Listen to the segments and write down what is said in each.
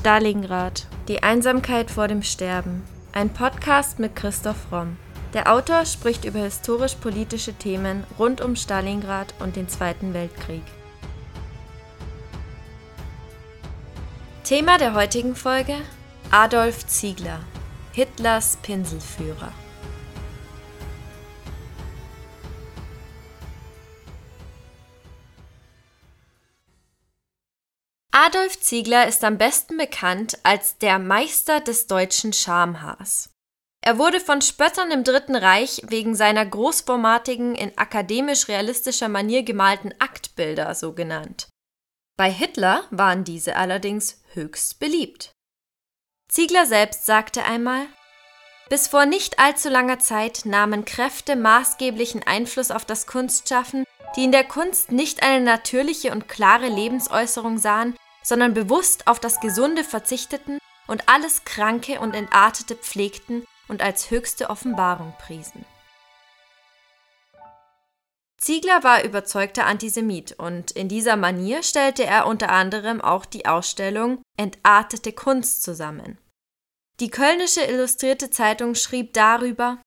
Stalingrad. Die Einsamkeit vor dem Sterben. Ein Podcast mit Christoph Romm. Der Autor spricht über historisch-politische Themen rund um Stalingrad und den Zweiten Weltkrieg. Thema der heutigen Folge: Adolf Ziegler, Hitlers Pinselführer. Adolf Ziegler ist am besten bekannt als der Meister des deutschen Schamhaars. Er wurde von Spöttern im Dritten Reich wegen seiner großformatigen, in akademisch-realistischer Manier gemalten Aktbilder so genannt. Bei Hitler waren diese allerdings höchst beliebt. Ziegler selbst sagte einmal, bis vor nicht allzu langer Zeit nahmen Kräfte maßgeblichen Einfluss auf das Kunstschaffen, die in der Kunst nicht eine natürliche und klare Lebensäußerung sahen, sondern bewusst auf das Gesunde verzichteten und alles Kranke und Entartete pflegten und als höchste Offenbarung priesen. Ziegler war überzeugter Antisemit und in dieser Manier stellte er unter anderem auch die Ausstellung Entartete Kunst zusammen. Die Kölnische Illustrierte Zeitung schrieb darüber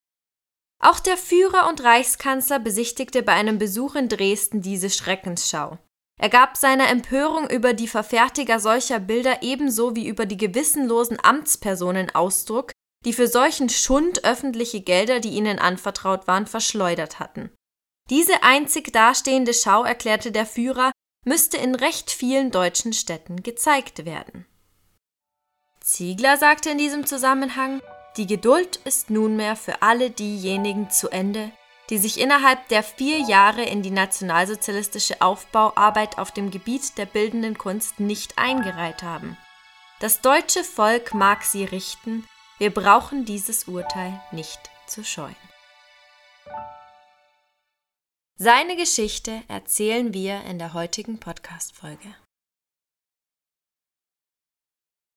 Auch der Führer und Reichskanzler besichtigte bei einem Besuch in Dresden diese Schreckensschau. Er gab seiner Empörung über die Verfertiger solcher Bilder ebenso wie über die gewissenlosen Amtspersonen Ausdruck, die für solchen Schund öffentliche Gelder, die ihnen anvertraut waren, verschleudert hatten. Diese einzig dastehende Schau, erklärte der Führer, müsste in recht vielen deutschen Städten gezeigt werden. Ziegler sagte in diesem Zusammenhang, die Geduld ist nunmehr für alle diejenigen zu Ende, die sich innerhalb der vier Jahre in die nationalsozialistische Aufbauarbeit auf dem Gebiet der bildenden Kunst nicht eingereiht haben. Das deutsche Volk mag sie richten, wir brauchen dieses Urteil nicht zu scheuen. Seine Geschichte erzählen wir in der heutigen Podcast-Folge.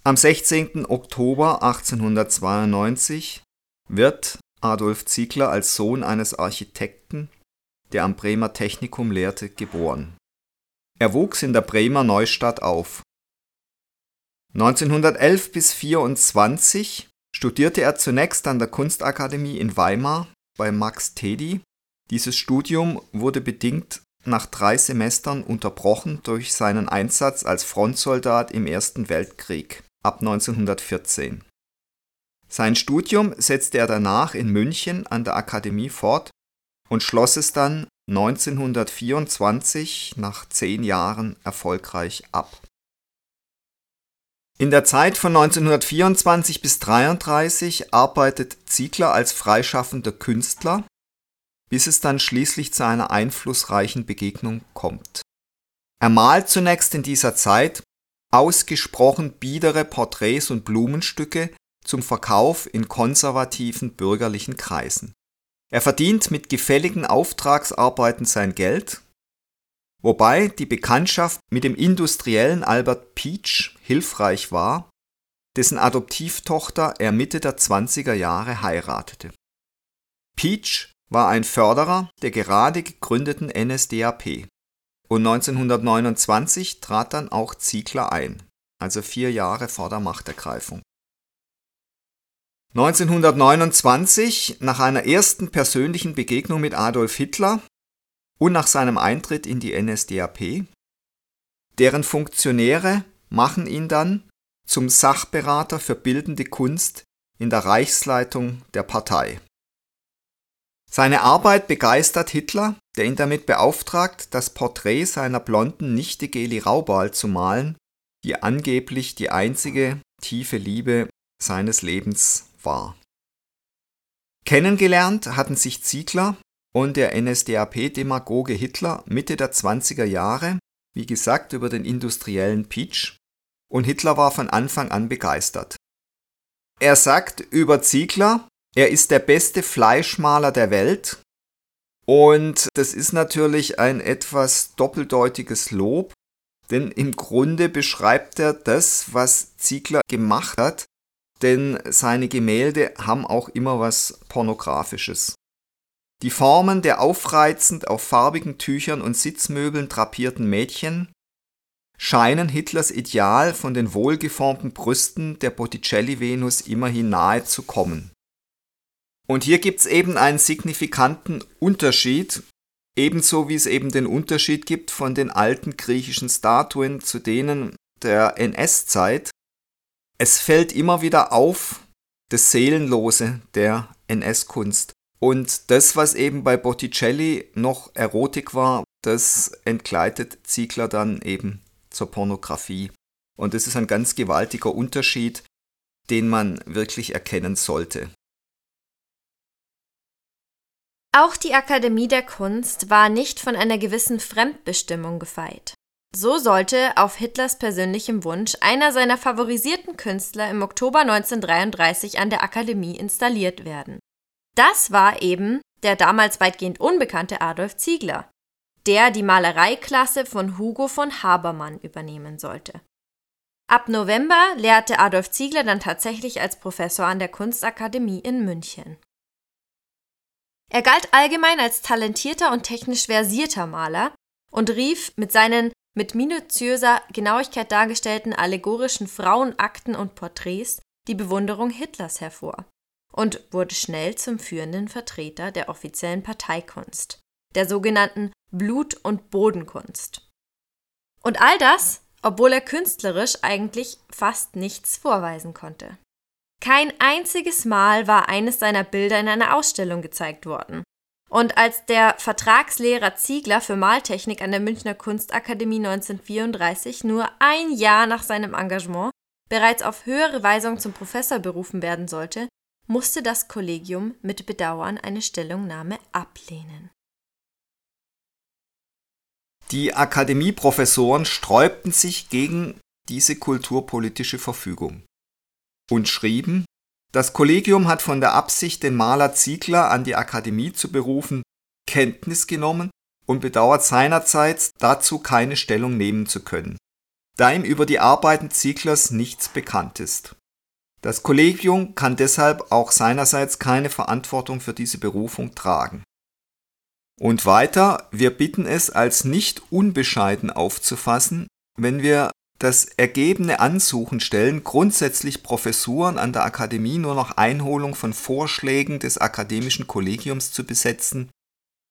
Am 16. Oktober 1892 wird Adolf Ziegler als Sohn eines Architekten, der am Bremer Technikum lehrte, geboren. Er wuchs in der Bremer Neustadt auf. 1911 bis 24 studierte er zunächst an der Kunstakademie in Weimar bei Max Tedi. Dieses Studium wurde bedingt nach drei Semestern unterbrochen durch seinen Einsatz als Frontsoldat im Ersten Weltkrieg ab 1914. Sein Studium setzte er danach in München an der Akademie fort und schloss es dann 1924 nach zehn Jahren erfolgreich ab. In der Zeit von 1924 bis 1933 arbeitet Ziegler als freischaffender Künstler, bis es dann schließlich zu einer einflussreichen Begegnung kommt. Er malt zunächst in dieser Zeit ausgesprochen biedere Porträts und Blumenstücke zum Verkauf in konservativen bürgerlichen Kreisen. Er verdient mit gefälligen Auftragsarbeiten sein Geld, wobei die Bekanntschaft mit dem industriellen Albert Peach hilfreich war, dessen Adoptivtochter er Mitte der 20er Jahre heiratete. Peach war ein Förderer der gerade gegründeten NSDAP und 1929 trat dann auch Ziegler ein, also vier Jahre vor der Machtergreifung. 1929, nach einer ersten persönlichen Begegnung mit Adolf Hitler und nach seinem Eintritt in die NSDAP, deren Funktionäre machen ihn dann zum Sachberater für bildende Kunst in der Reichsleitung der Partei. Seine Arbeit begeistert Hitler, der ihn damit beauftragt, das Porträt seiner blonden Nichte Geli Raubal zu malen, die angeblich die einzige tiefe Liebe seines Lebens war. Kennengelernt hatten sich Ziegler und der NSDAP-Demagoge Hitler Mitte der 20er Jahre, wie gesagt, über den industriellen Peach, und Hitler war von Anfang an begeistert. Er sagt über Ziegler, er ist der beste Fleischmaler der Welt, und das ist natürlich ein etwas doppeldeutiges Lob, denn im Grunde beschreibt er das, was Ziegler gemacht hat, denn seine Gemälde haben auch immer was Pornografisches. Die Formen der aufreizend auf farbigen Tüchern und Sitzmöbeln drapierten Mädchen, scheinen Hitlers Ideal von den wohlgeformten Brüsten der Botticelli-Venus immerhin nahe zu kommen. Und hier gibt es eben einen signifikanten Unterschied, ebenso wie es eben den Unterschied gibt von den alten griechischen Statuen zu denen der NS-Zeit. Es fällt immer wieder auf das Seelenlose der NS-Kunst. Und das, was eben bei Botticelli noch Erotik war, das entgleitet Ziegler dann eben zur Pornografie. Und das ist ein ganz gewaltiger Unterschied, den man wirklich erkennen sollte. Auch die Akademie der Kunst war nicht von einer gewissen Fremdbestimmung gefeit. So sollte auf Hitlers persönlichem Wunsch einer seiner favorisierten Künstler im Oktober 1933 an der Akademie installiert werden. Das war eben der damals weitgehend unbekannte Adolf Ziegler, der die Malereiklasse von Hugo von Habermann übernehmen sollte. Ab November lehrte Adolf Ziegler dann tatsächlich als Professor an der Kunstakademie in München. Er galt allgemein als talentierter und technisch versierter Maler und rief mit seinen mit minutiöser Genauigkeit dargestellten allegorischen Frauenakten und Porträts die Bewunderung Hitlers hervor und wurde schnell zum führenden Vertreter der offiziellen Parteikunst, der sogenannten Blut- und Bodenkunst. Und all das, obwohl er künstlerisch eigentlich fast nichts vorweisen konnte. Kein einziges Mal war eines seiner Bilder in einer Ausstellung gezeigt worden. Und als der Vertragslehrer Ziegler für Maltechnik an der Münchner Kunstakademie 1934 nur ein Jahr nach seinem Engagement bereits auf höhere Weisung zum Professor berufen werden sollte, musste das Kollegium mit Bedauern eine Stellungnahme ablehnen. Die Akademieprofessoren sträubten sich gegen diese kulturpolitische Verfügung und schrieben, das Kollegium hat von der Absicht, den Maler Ziegler an die Akademie zu berufen, Kenntnis genommen und bedauert seinerseits dazu keine Stellung nehmen zu können, da ihm über die Arbeiten Zieglers nichts bekannt ist. Das Kollegium kann deshalb auch seinerseits keine Verantwortung für diese Berufung tragen. Und weiter, wir bitten es als nicht unbescheiden aufzufassen, wenn wir das ergebene Ansuchen stellen, grundsätzlich Professuren an der Akademie nur nach Einholung von Vorschlägen des akademischen Kollegiums zu besetzen,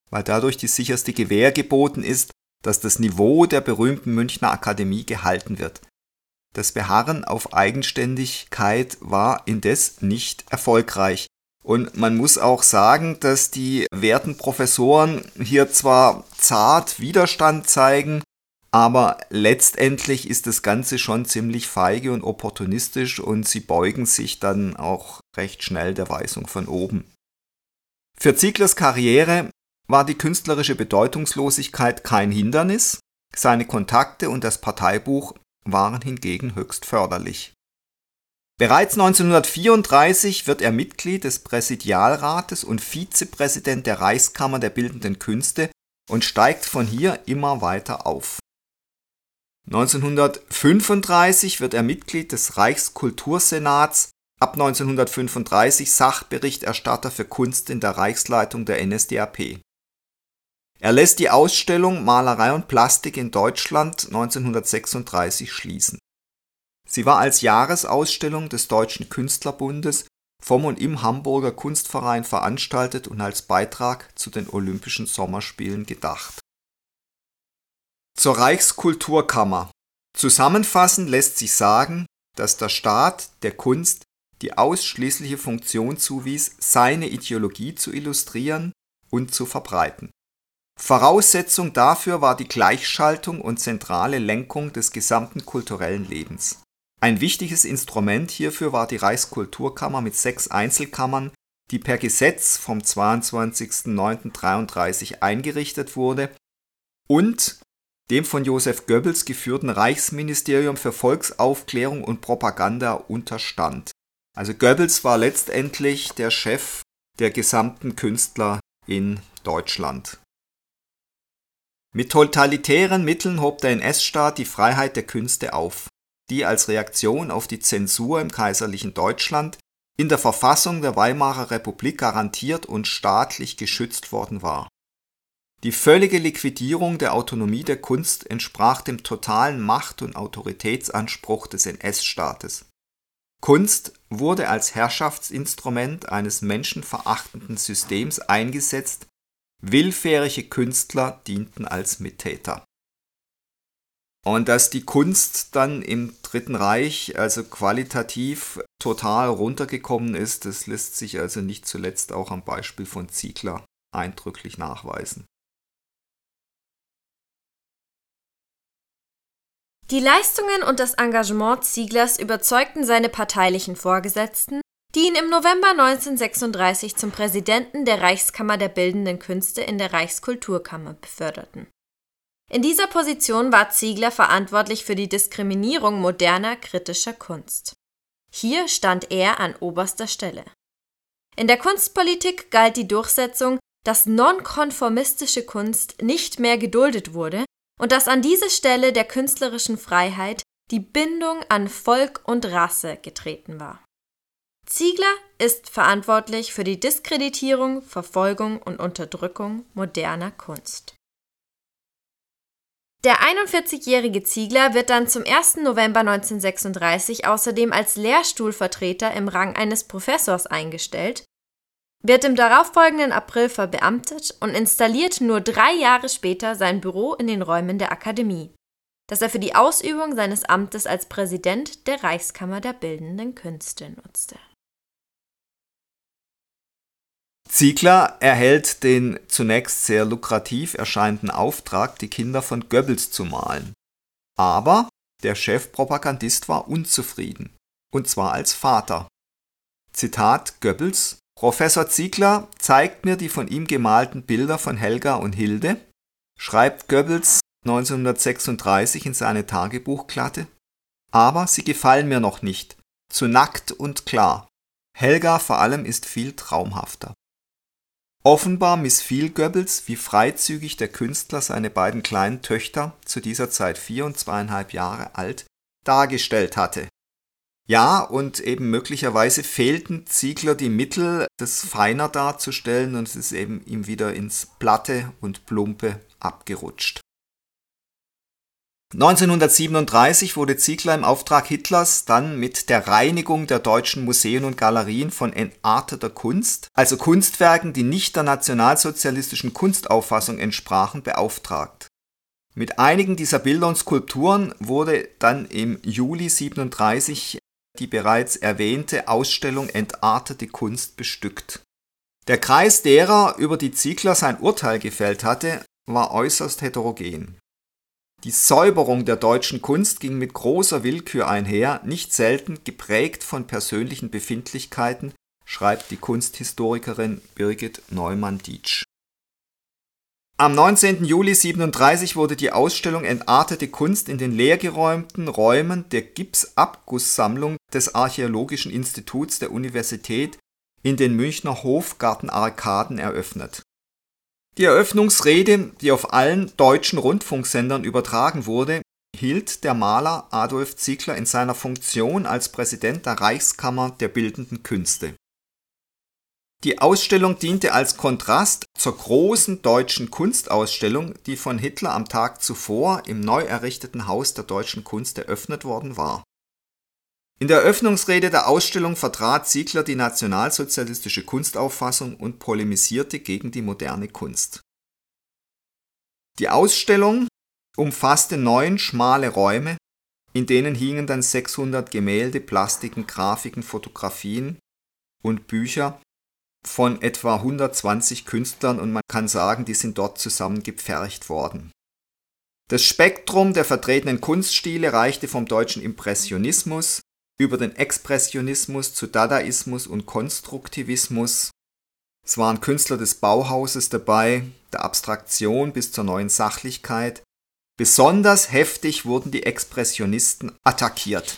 weil dadurch die sicherste Gewähr geboten ist, dass das Niveau der berühmten Münchner Akademie gehalten wird. Das Beharren auf Eigenständigkeit war indes nicht erfolgreich. Und man muss auch sagen, dass die werten Professoren hier zwar zart Widerstand zeigen, aber letztendlich ist das Ganze schon ziemlich feige und opportunistisch und sie beugen sich dann auch recht schnell der Weisung von oben. Für Zieglers Karriere war die künstlerische Bedeutungslosigkeit kein Hindernis, seine Kontakte und das Parteibuch waren hingegen höchst förderlich. Bereits 1934 wird er Mitglied des Präsidialrates und Vizepräsident der Reichskammer der Bildenden Künste und steigt von hier immer weiter auf. 1935 wird er Mitglied des Reichskultursenats, ab 1935 Sachberichterstatter für Kunst in der Reichsleitung der NSDAP er lässt die Ausstellung Malerei und Plastik in Deutschland 1936 schließen. Sie war als Jahresausstellung des Deutschen Künstlerbundes vom und im Hamburger Kunstverein veranstaltet und als Beitrag zu den Olympischen Sommerspielen gedacht. Zur Reichskulturkammer. Zusammenfassend lässt sich sagen, dass der Staat der Kunst die ausschließliche Funktion zuwies, seine Ideologie zu illustrieren und zu verbreiten Voraussetzung dafür war die Gleichschaltung und zentrale Lenkung des gesamten kulturellen Lebens. Ein wichtiges Instrument hierfür war die Reichskulturkammer mit sechs Einzelkammern, die per Gesetz vom 22.09.33 eingerichtet wurde und dem von Joseph Goebbels geführten Reichsministerium für Volksaufklärung und Propaganda unterstand. Also Goebbels war letztendlich der Chef der gesamten Künstler in Deutschland. Mit totalitären Mitteln hob der NS-Staat die Freiheit der Künste auf, die als Reaktion auf die Zensur im kaiserlichen Deutschland in der Verfassung der Weimarer Republik garantiert und staatlich geschützt worden war. Die völlige Liquidierung der Autonomie der Kunst entsprach dem totalen Macht- und Autoritätsanspruch des NS-Staates. Kunst wurde als Herrschaftsinstrument eines menschenverachtenden Systems eingesetzt, willfährige Künstler dienten als Mittäter. Und dass die Kunst dann im Dritten Reich also qualitativ total runtergekommen ist, das lässt sich also nicht zuletzt auch am Beispiel von Ziegler eindrücklich nachweisen. Die Leistungen und das Engagement Zieglers überzeugten seine parteilichen Vorgesetzten, die ihn im November 1936 zum Präsidenten der Reichskammer der Bildenden Künste in der Reichskulturkammer beförderten. In dieser Position war Ziegler verantwortlich für die Diskriminierung moderner kritischer Kunst. Hier stand er an oberster Stelle. In der Kunstpolitik galt die Durchsetzung, dass nonkonformistische Kunst nicht mehr geduldet wurde und dass an diese Stelle der künstlerischen Freiheit die Bindung an Volk und Rasse getreten war. Ziegler ist verantwortlich für die Diskreditierung, Verfolgung und Unterdrückung moderner Kunst. Der 41-jährige Ziegler wird dann zum 1. November 1936 außerdem als Lehrstuhlvertreter im Rang eines Professors eingestellt, wird im darauffolgenden April verbeamtet und installiert nur drei Jahre später sein Büro in den Räumen der Akademie, das er für die Ausübung seines Amtes als Präsident der Reichskammer der Bildenden Künste nutzte. Ziegler erhält den zunächst sehr lukrativ erscheinenden Auftrag, die Kinder von Goebbels zu malen. Aber der Chefpropagandist war unzufrieden, und zwar als Vater. Zitat Goebbels Professor Ziegler zeigt mir die von ihm gemalten Bilder von Helga und Hilde, schreibt Goebbels 1936 in seine Tagebuchklatte, aber sie gefallen mir noch nicht, zu nackt und klar. Helga vor allem ist viel traumhafter. Offenbar missfiel Goebbels, wie freizügig der Künstler seine beiden kleinen Töchter, zu dieser Zeit vier und zweieinhalb Jahre alt, dargestellt hatte. Ja, und eben möglicherweise fehlten Ziegler die Mittel, das feiner darzustellen und es ist eben ihm wieder ins Platte und Plumpe abgerutscht. 1937 wurde Ziegler im Auftrag Hitlers dann mit der Reinigung der deutschen Museen und Galerien von entarteter Kunst, also Kunstwerken, die nicht der nationalsozialistischen Kunstauffassung entsprachen, beauftragt. Mit einigen dieser Bilder und Skulpturen wurde dann im Juli 37 die bereits erwähnte Ausstellung Entartete Kunst bestückt. Der Kreis derer, über die Ziegler sein Urteil gefällt hatte, war äußerst heterogen. Die Säuberung der deutschen Kunst ging mit großer Willkür einher, nicht selten geprägt von persönlichen Befindlichkeiten, schreibt die Kunsthistorikerin Birgit Neumann-Dietsch. Am 19. Juli 37 wurde die Ausstellung Entartete Kunst in den leergeräumten Räumen der Gipsabgusssammlung des Archäologischen Instituts der Universität in den Münchner Hofgartenarkaden eröffnet die Eröffnungsrede, die auf allen deutschen Rundfunksendern übertragen wurde, hielt der Maler Adolf Ziegler in seiner Funktion als Präsident der Reichskammer der Bildenden Künste. Die Ausstellung diente als Kontrast zur großen deutschen Kunstausstellung, die von Hitler am Tag zuvor im neu errichteten Haus der deutschen Kunst eröffnet worden war in der Eröffnungsrede der Ausstellung vertrat Ziegler die nationalsozialistische Kunstauffassung und polemisierte gegen die moderne Kunst. Die Ausstellung umfasste neun schmale Räume, in denen hingen dann 600 Gemälde, Plastiken, Grafiken, Fotografien und Bücher von etwa 120 Künstlern und man kann sagen, die sind dort zusammen gepfercht worden. Das Spektrum der vertretenen Kunststile reichte vom deutschen Impressionismus über den Expressionismus zu Dadaismus und Konstruktivismus. Es waren Künstler des Bauhauses dabei, der Abstraktion bis zur neuen Sachlichkeit. Besonders heftig wurden die Expressionisten attackiert.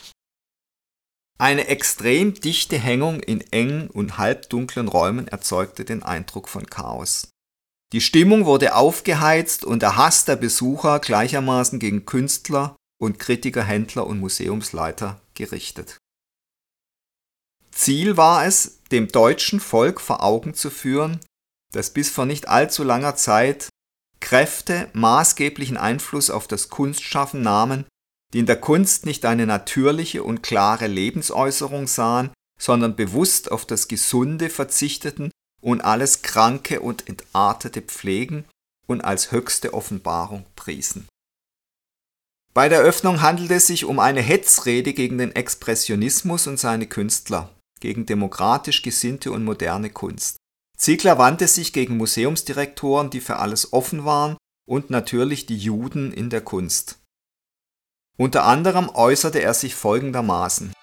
Eine extrem dichte Hängung in engen und halbdunklen Räumen erzeugte den Eindruck von Chaos. Die Stimmung wurde aufgeheizt und der Hass der Besucher gleichermaßen gegen Künstler und Kritiker, Händler und Museumsleiter gerichtet. Ziel war es, dem deutschen Volk vor Augen zu führen, dass bis vor nicht allzu langer Zeit Kräfte maßgeblichen Einfluss auf das Kunstschaffen nahmen, die in der Kunst nicht eine natürliche und klare Lebensäußerung sahen, sondern bewusst auf das Gesunde verzichteten und alles Kranke und Entartete pflegen und als höchste Offenbarung priesen. Bei der Öffnung handelt es sich um eine Hetzrede gegen den Expressionismus und seine Künstler, gegen demokratisch gesinnte und moderne Kunst. Ziegler wandte sich gegen Museumsdirektoren, die für alles offen waren, und natürlich die Juden in der Kunst. Unter anderem äußerte er sich folgendermaßen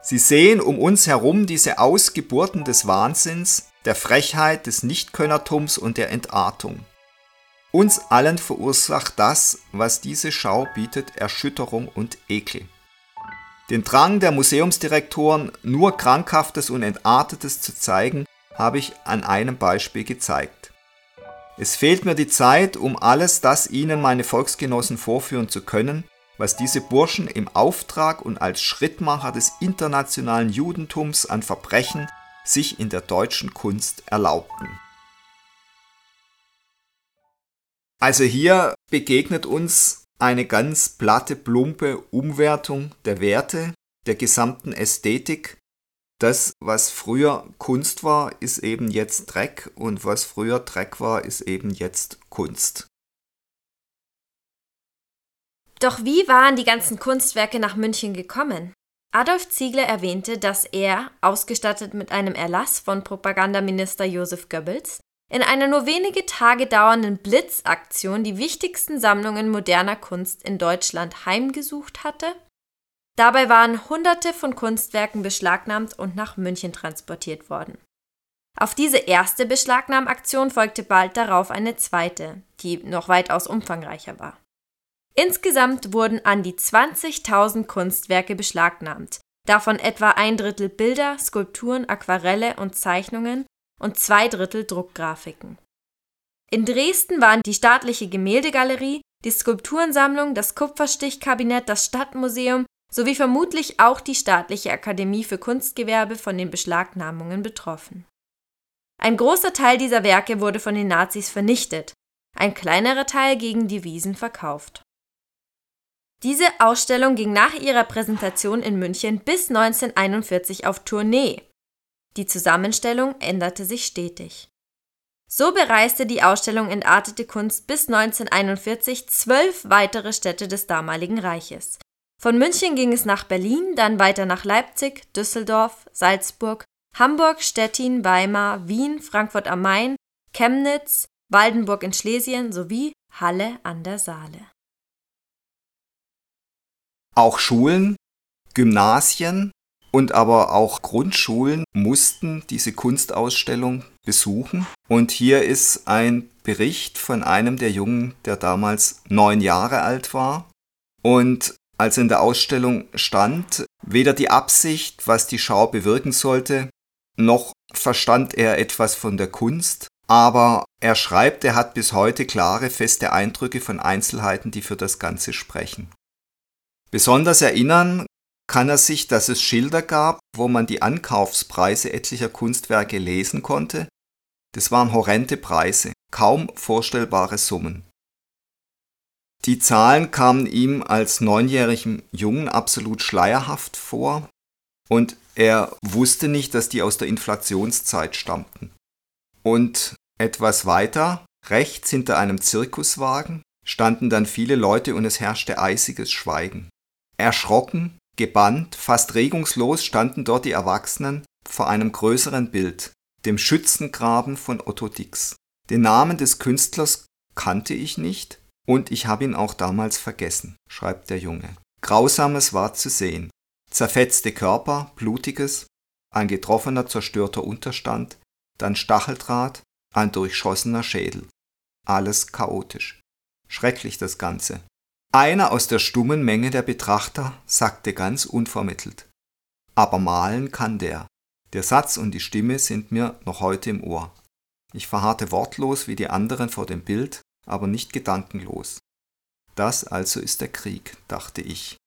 Sie sehen um uns herum diese Ausgeburten des Wahnsinns, der Frechheit, des Nichtkönnertums und der Entartung. Uns allen verursacht das, was diese Schau bietet, Erschütterung und Ekel. Den Drang der Museumsdirektoren, nur Krankhaftes und Entartetes zu zeigen, habe ich an einem Beispiel gezeigt. Es fehlt mir die Zeit, um alles das Ihnen meine Volksgenossen vorführen zu können, was diese Burschen im Auftrag und als Schrittmacher des internationalen Judentums an Verbrechen sich in der deutschen Kunst erlaubten. Also hier begegnet uns eine ganz platte, plumpe Umwertung der Werte, der gesamten Ästhetik. Das, was früher Kunst war, ist eben jetzt Dreck und was früher Dreck war, ist eben jetzt Kunst. Doch wie waren die ganzen Kunstwerke nach München gekommen? Adolf Ziegler erwähnte, dass er, ausgestattet mit einem Erlass von Propagandaminister Josef Goebbels, in einer nur wenige Tage dauernden Blitzaktion die wichtigsten Sammlungen moderner Kunst in Deutschland heimgesucht hatte. Dabei waren Hunderte von Kunstwerken beschlagnahmt und nach München transportiert worden. Auf diese erste Beschlagnahmaktion folgte bald darauf eine zweite, die noch weitaus umfangreicher war. Insgesamt wurden an die 20.000 Kunstwerke beschlagnahmt, davon etwa ein Drittel Bilder, Skulpturen, Aquarelle und Zeichnungen und zwei Drittel Druckgrafiken. In Dresden waren die staatliche Gemäldegalerie, die Skulpturensammlung, das Kupferstichkabinett, das Stadtmuseum sowie vermutlich auch die staatliche Akademie für Kunstgewerbe von den Beschlagnahmungen betroffen. Ein großer Teil dieser Werke wurde von den Nazis vernichtet, ein kleinerer Teil gegen Devisen verkauft. Diese Ausstellung ging nach ihrer Präsentation in München bis 1941 auf Tournee. Die Zusammenstellung änderte sich stetig. So bereiste die Ausstellung Entartete Kunst bis 1941 zwölf weitere Städte des damaligen Reiches. Von München ging es nach Berlin, dann weiter nach Leipzig, Düsseldorf, Salzburg, Hamburg, Stettin, Weimar, Wien, Frankfurt am Main, Chemnitz, Waldenburg in Schlesien sowie Halle an der Saale. Auch Schulen, Gymnasien und aber auch Grundschulen mussten diese Kunstausstellung besuchen. Und hier ist ein Bericht von einem der Jungen, der damals neun Jahre alt war. Und als in der Ausstellung stand, weder die Absicht, was die Schau bewirken sollte, noch verstand er etwas von der Kunst, aber er schreibt, er hat bis heute klare, feste Eindrücke von Einzelheiten, die für das Ganze sprechen. Besonders erinnern kann er sich, dass es Schilder gab, wo man die Ankaufspreise etlicher Kunstwerke lesen konnte. Das waren horrende Preise, kaum vorstellbare Summen. Die Zahlen kamen ihm als neunjährigem Jungen absolut schleierhaft vor und er wusste nicht, dass die aus der Inflationszeit stammten. Und etwas weiter, rechts hinter einem Zirkuswagen, standen dann viele Leute und es herrschte eisiges Schweigen. Erschrocken, gebannt, fast regungslos standen dort die Erwachsenen vor einem größeren Bild, dem Schützengraben von Otto Dix. Den Namen des Künstlers kannte ich nicht und ich habe ihn auch damals vergessen, schreibt der Junge. Grausames war zu sehen. Zerfetzte Körper, blutiges, ein getroffener, zerstörter Unterstand, dann Stacheldraht, ein durchschossener Schädel. Alles chaotisch. Schrecklich das Ganze. Einer aus der stummen Menge der Betrachter sagte ganz unvermittelt Aber malen kann der. Der Satz und die Stimme sind mir noch heute im Ohr. Ich verharrte wortlos wie die anderen vor dem Bild, aber nicht gedankenlos. Das also ist der Krieg, dachte ich.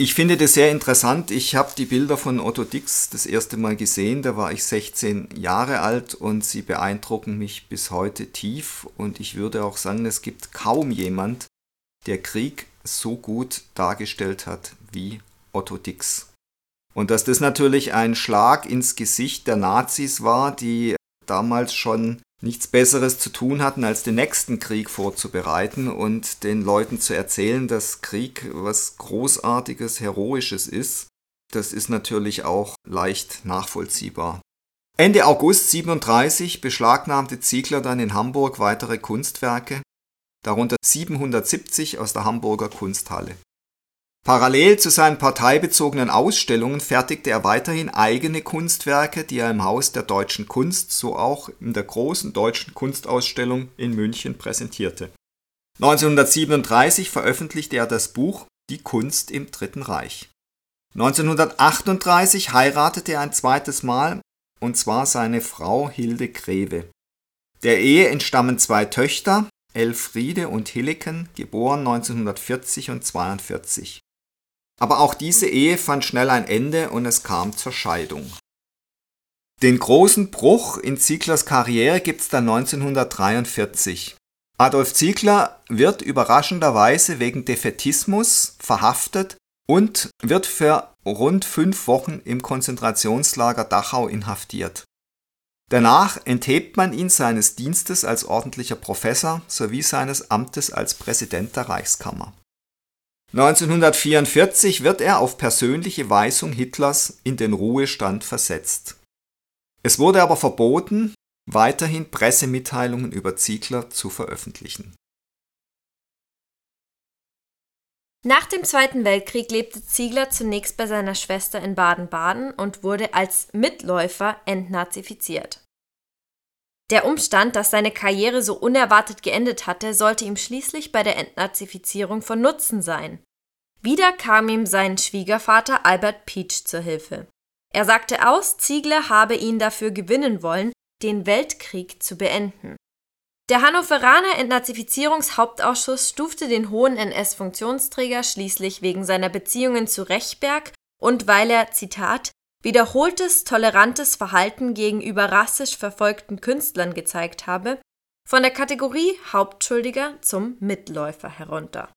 Ich finde das sehr interessant. Ich habe die Bilder von Otto Dix das erste Mal gesehen, da war ich 16 Jahre alt und sie beeindrucken mich bis heute tief. Und ich würde auch sagen, es gibt kaum jemand, der Krieg so gut dargestellt hat wie Otto Dix. Und dass das natürlich ein Schlag ins Gesicht der Nazis war, die damals schon nichts Besseres zu tun hatten, als den nächsten Krieg vorzubereiten und den Leuten zu erzählen, dass Krieg was Großartiges, Heroisches ist. Das ist natürlich auch leicht nachvollziehbar. Ende August 37 beschlagnahmte Ziegler dann in Hamburg weitere Kunstwerke, darunter 770 aus der Hamburger Kunsthalle. Parallel zu seinen parteibezogenen Ausstellungen fertigte er weiterhin eigene Kunstwerke, die er im Haus der Deutschen Kunst, so auch in der großen Deutschen Kunstausstellung in München präsentierte. 1937 veröffentlichte er das Buch Die Kunst im Dritten Reich. 1938 heiratete er ein zweites Mal, und zwar seine Frau Hilde Greve. Der Ehe entstammen zwei Töchter, Elfriede und Hilleken, geboren 1940 und 42. Aber auch diese Ehe fand schnell ein Ende und es kam zur Scheidung. Den großen Bruch in Zieglers Karriere gibt es dann 1943. Adolf Ziegler wird überraschenderweise wegen Defetismus verhaftet und wird für rund fünf Wochen im Konzentrationslager Dachau inhaftiert. Danach enthebt man ihn seines Dienstes als ordentlicher Professor sowie seines Amtes als Präsident der Reichskammer. 1944 wird er auf persönliche Weisung Hitlers in den Ruhestand versetzt. Es wurde aber verboten, weiterhin Pressemitteilungen über Ziegler zu veröffentlichen. Nach dem Zweiten Weltkrieg lebte Ziegler zunächst bei seiner Schwester in Baden-Baden und wurde als Mitläufer entnazifiziert. Der Umstand, dass seine Karriere so unerwartet geendet hatte, sollte ihm schließlich bei der Entnazifizierung von Nutzen sein. Wieder kam ihm sein Schwiegervater Albert Peach zur Hilfe. Er sagte aus, Ziegler habe ihn dafür gewinnen wollen, den Weltkrieg zu beenden. Der Hannoveraner Entnazifizierungshauptausschuss stufte den hohen NS-Funktionsträger schließlich wegen seiner Beziehungen zu Rechberg und weil er, Zitat, wiederholtes tolerantes Verhalten gegenüber rassisch verfolgten Künstlern gezeigt habe, von der Kategorie Hauptschuldiger zum Mitläufer herunter.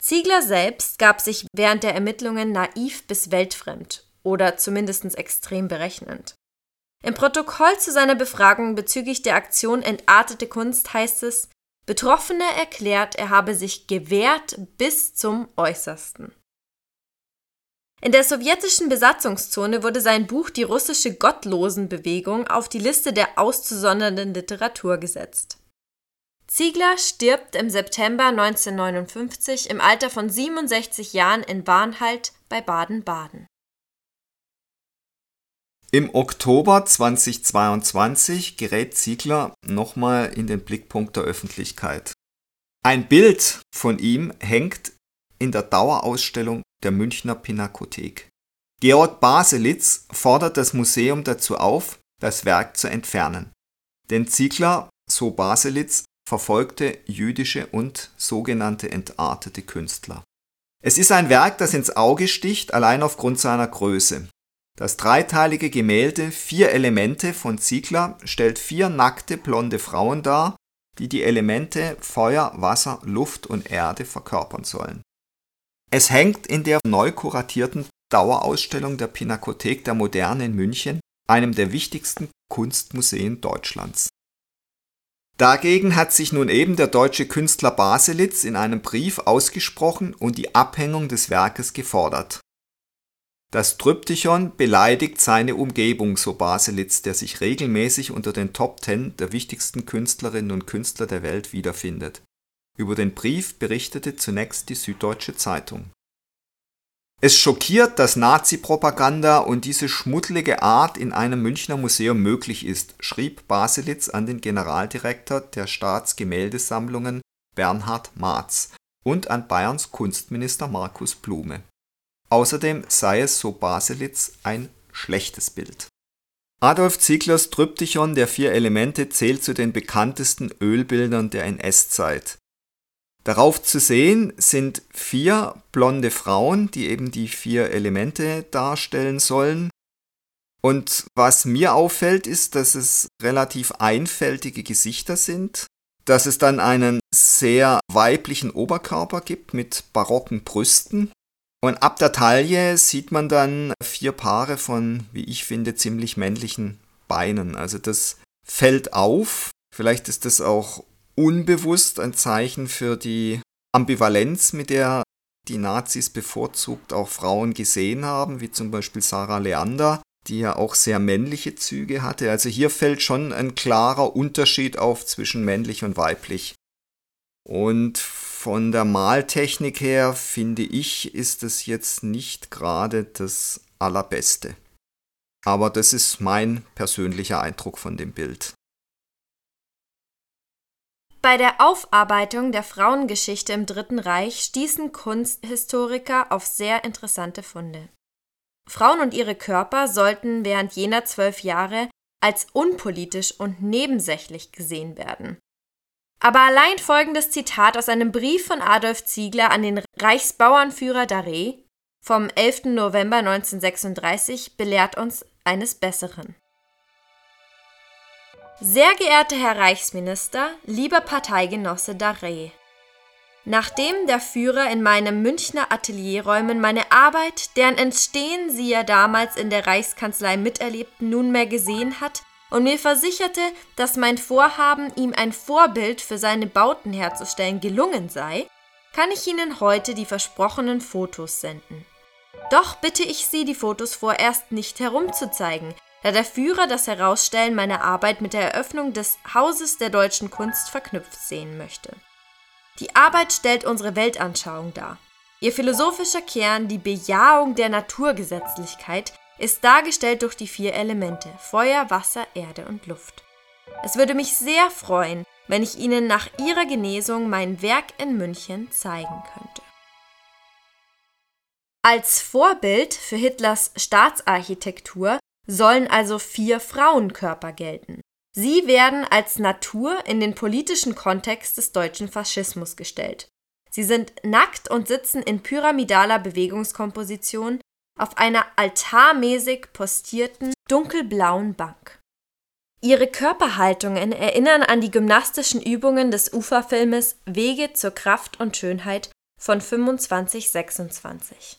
Ziegler selbst gab sich während der Ermittlungen naiv bis weltfremd oder zumindest extrem berechnend. Im Protokoll zu seiner Befragung bezüglich der Aktion Entartete Kunst heißt es, Betroffener erklärt, er habe sich gewehrt bis zum Äußersten. In der sowjetischen Besatzungszone wurde sein Buch Die russische Gottlosenbewegung auf die Liste der auszusondernden Literatur gesetzt. Ziegler stirbt im September 1959 im Alter von 67 Jahren in Warnhalt bei Baden-Baden. Im Oktober 2022 gerät Ziegler nochmal in den Blickpunkt der Öffentlichkeit. Ein Bild von ihm hängt in der Dauerausstellung der Münchner Pinakothek. Georg Baselitz fordert das Museum dazu auf, das Werk zu entfernen. Denn Ziegler, so Baselitz, verfolgte jüdische und sogenannte entartete Künstler. Es ist ein Werk, das ins Auge sticht, allein aufgrund seiner Größe. Das dreiteilige Gemälde Vier Elemente von Ziegler stellt vier nackte blonde Frauen dar, die die Elemente Feuer, Wasser, Luft und Erde verkörpern sollen. Es hängt in der neu kuratierten Dauerausstellung der Pinakothek der Moderne in München, einem der wichtigsten Kunstmuseen Deutschlands. Dagegen hat sich nun eben der deutsche Künstler Baselitz in einem Brief ausgesprochen und die Abhängung des Werkes gefordert. Das Tryptychon beleidigt seine Umgebung, so Baselitz, der sich regelmäßig unter den Top Ten der wichtigsten Künstlerinnen und Künstler der Welt wiederfindet über den Brief berichtete zunächst die Süddeutsche Zeitung. Es schockiert, dass Nazi-Propaganda und diese schmuddelige Art in einem Münchner Museum möglich ist, schrieb Baselitz an den Generaldirektor der Staatsgemäldesammlungen Bernhard Marz und an Bayerns Kunstminister Markus Blume. Außerdem sei es, so Baselitz, ein schlechtes Bild. Adolf Zieglers Tryptychon der vier Elemente zählt zu den bekanntesten Ölbildern der NS-Zeit. Darauf zu sehen sind vier blonde Frauen, die eben die vier Elemente darstellen sollen. Und was mir auffällt, ist, dass es relativ einfältige Gesichter sind, dass es dann einen sehr weiblichen Oberkörper gibt mit barocken Brüsten. Und ab der Taille sieht man dann vier Paare von, wie ich finde, ziemlich männlichen Beinen. Also das fällt auf. Vielleicht ist das auch unbewusst ein Zeichen für die Ambivalenz, mit der die Nazis bevorzugt auch Frauen gesehen haben, wie zum Beispiel Sarah Leander, die ja auch sehr männliche Züge hatte. Also hier fällt schon ein klarer Unterschied auf zwischen männlich und weiblich. Und von der Maltechnik her finde ich, ist es jetzt nicht gerade das Allerbeste. Aber das ist mein persönlicher Eindruck von dem Bild. Bei der Aufarbeitung der Frauengeschichte im Dritten Reich stießen Kunsthistoriker auf sehr interessante Funde. Frauen und ihre Körper sollten während jener zwölf Jahre als unpolitisch und nebensächlich gesehen werden. Aber allein folgendes Zitat aus einem Brief von Adolf Ziegler an den Reichsbauernführer Daré vom 11. November 1936 belehrt uns eines Besseren. Sehr geehrter Herr Reichsminister, lieber Parteigenosse Daré, Nachdem der Führer in meinem Münchner Atelierräumen meine Arbeit, deren Entstehen Sie ja damals in der Reichskanzlei miterlebten, nunmehr gesehen hat und mir versicherte, dass mein Vorhaben, ihm ein Vorbild für seine Bauten herzustellen, gelungen sei, kann ich Ihnen heute die versprochenen Fotos senden. Doch bitte ich Sie, die Fotos vorerst nicht herumzuzeigen, da der Führer das Herausstellen meiner Arbeit mit der Eröffnung des Hauses der deutschen Kunst verknüpft sehen möchte. Die Arbeit stellt unsere Weltanschauung dar. Ihr philosophischer Kern, die Bejahung der Naturgesetzlichkeit, ist dargestellt durch die vier Elemente Feuer, Wasser, Erde und Luft. Es würde mich sehr freuen, wenn ich Ihnen nach Ihrer Genesung mein Werk in München zeigen könnte. Als Vorbild für Hitlers Staatsarchitektur sollen also vier Frauenkörper gelten. Sie werden als Natur in den politischen Kontext des deutschen Faschismus gestellt. Sie sind nackt und sitzen in pyramidaler Bewegungskomposition auf einer altarmäßig postierten dunkelblauen Bank. Ihre Körperhaltungen erinnern an die gymnastischen Übungen des Uferfilmes Wege zur Kraft und Schönheit von 2526.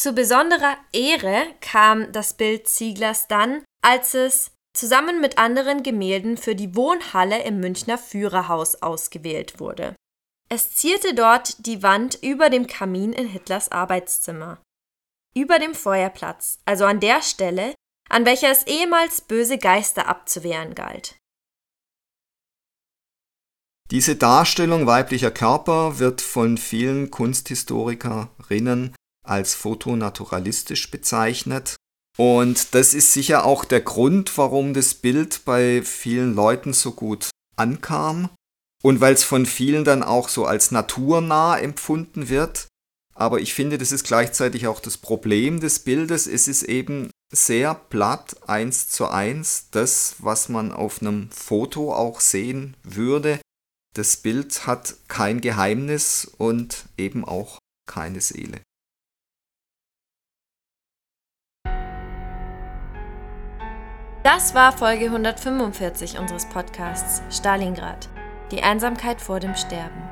Zu besonderer Ehre kam das Bild Zieglers dann, als es zusammen mit anderen Gemälden für die Wohnhalle im Münchner Führerhaus ausgewählt wurde. Es zierte dort die Wand über dem Kamin in Hitlers Arbeitszimmer. Über dem Feuerplatz, also an der Stelle, an welcher es ehemals böse Geister abzuwehren galt. Diese Darstellung weiblicher Körper wird von vielen Kunsthistorikerinnen als fotonaturalistisch bezeichnet. Und das ist sicher auch der Grund, warum das Bild bei vielen Leuten so gut ankam und weil es von vielen dann auch so als naturnah empfunden wird. Aber ich finde, das ist gleichzeitig auch das Problem des Bildes. Es ist eben sehr platt, eins zu eins, das, was man auf einem Foto auch sehen würde. Das Bild hat kein Geheimnis und eben auch keine Seele. Das war Folge 145 unseres Podcasts Stalingrad. Die Einsamkeit vor dem Sterben.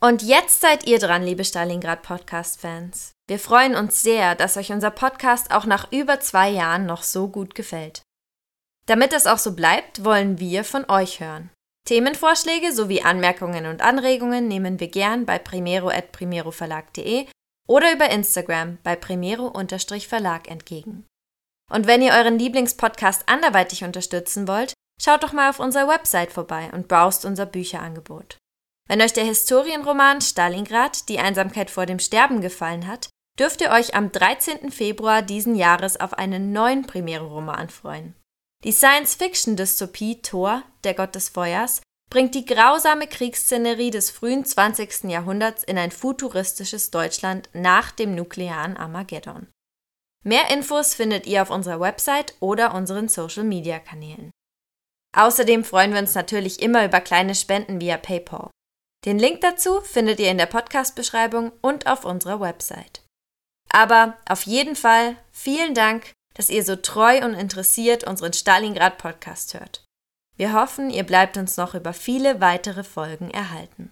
Und jetzt seid ihr dran, liebe Stalingrad Podcast-Fans. Wir freuen uns sehr, dass euch unser Podcast auch nach über zwei Jahren noch so gut gefällt. Damit es auch so bleibt, wollen wir von euch hören. Themenvorschläge sowie Anmerkungen und Anregungen nehmen wir gern bei primero.primeroverlag.de oder über Instagram bei Primero-Verlag entgegen. Und wenn ihr euren Lieblingspodcast anderweitig unterstützen wollt, schaut doch mal auf unserer Website vorbei und browst unser Bücherangebot. Wenn euch der Historienroman Stalingrad, die Einsamkeit vor dem Sterben gefallen hat, dürft ihr euch am 13. Februar diesen Jahres auf einen neuen Premiere-Roman freuen. Die Science-Fiction-Dystopie Thor, der Gott des Feuers, bringt die grausame Kriegsszenerie des frühen 20. Jahrhunderts in ein futuristisches Deutschland nach dem nuklearen Armageddon. Mehr Infos findet ihr auf unserer Website oder unseren Social-Media-Kanälen. Außerdem freuen wir uns natürlich immer über kleine Spenden via PayPal. Den Link dazu findet ihr in der Podcast-Beschreibung und auf unserer Website. Aber auf jeden Fall vielen Dank, dass ihr so treu und interessiert unseren Stalingrad-Podcast hört. Wir hoffen, ihr bleibt uns noch über viele weitere Folgen erhalten.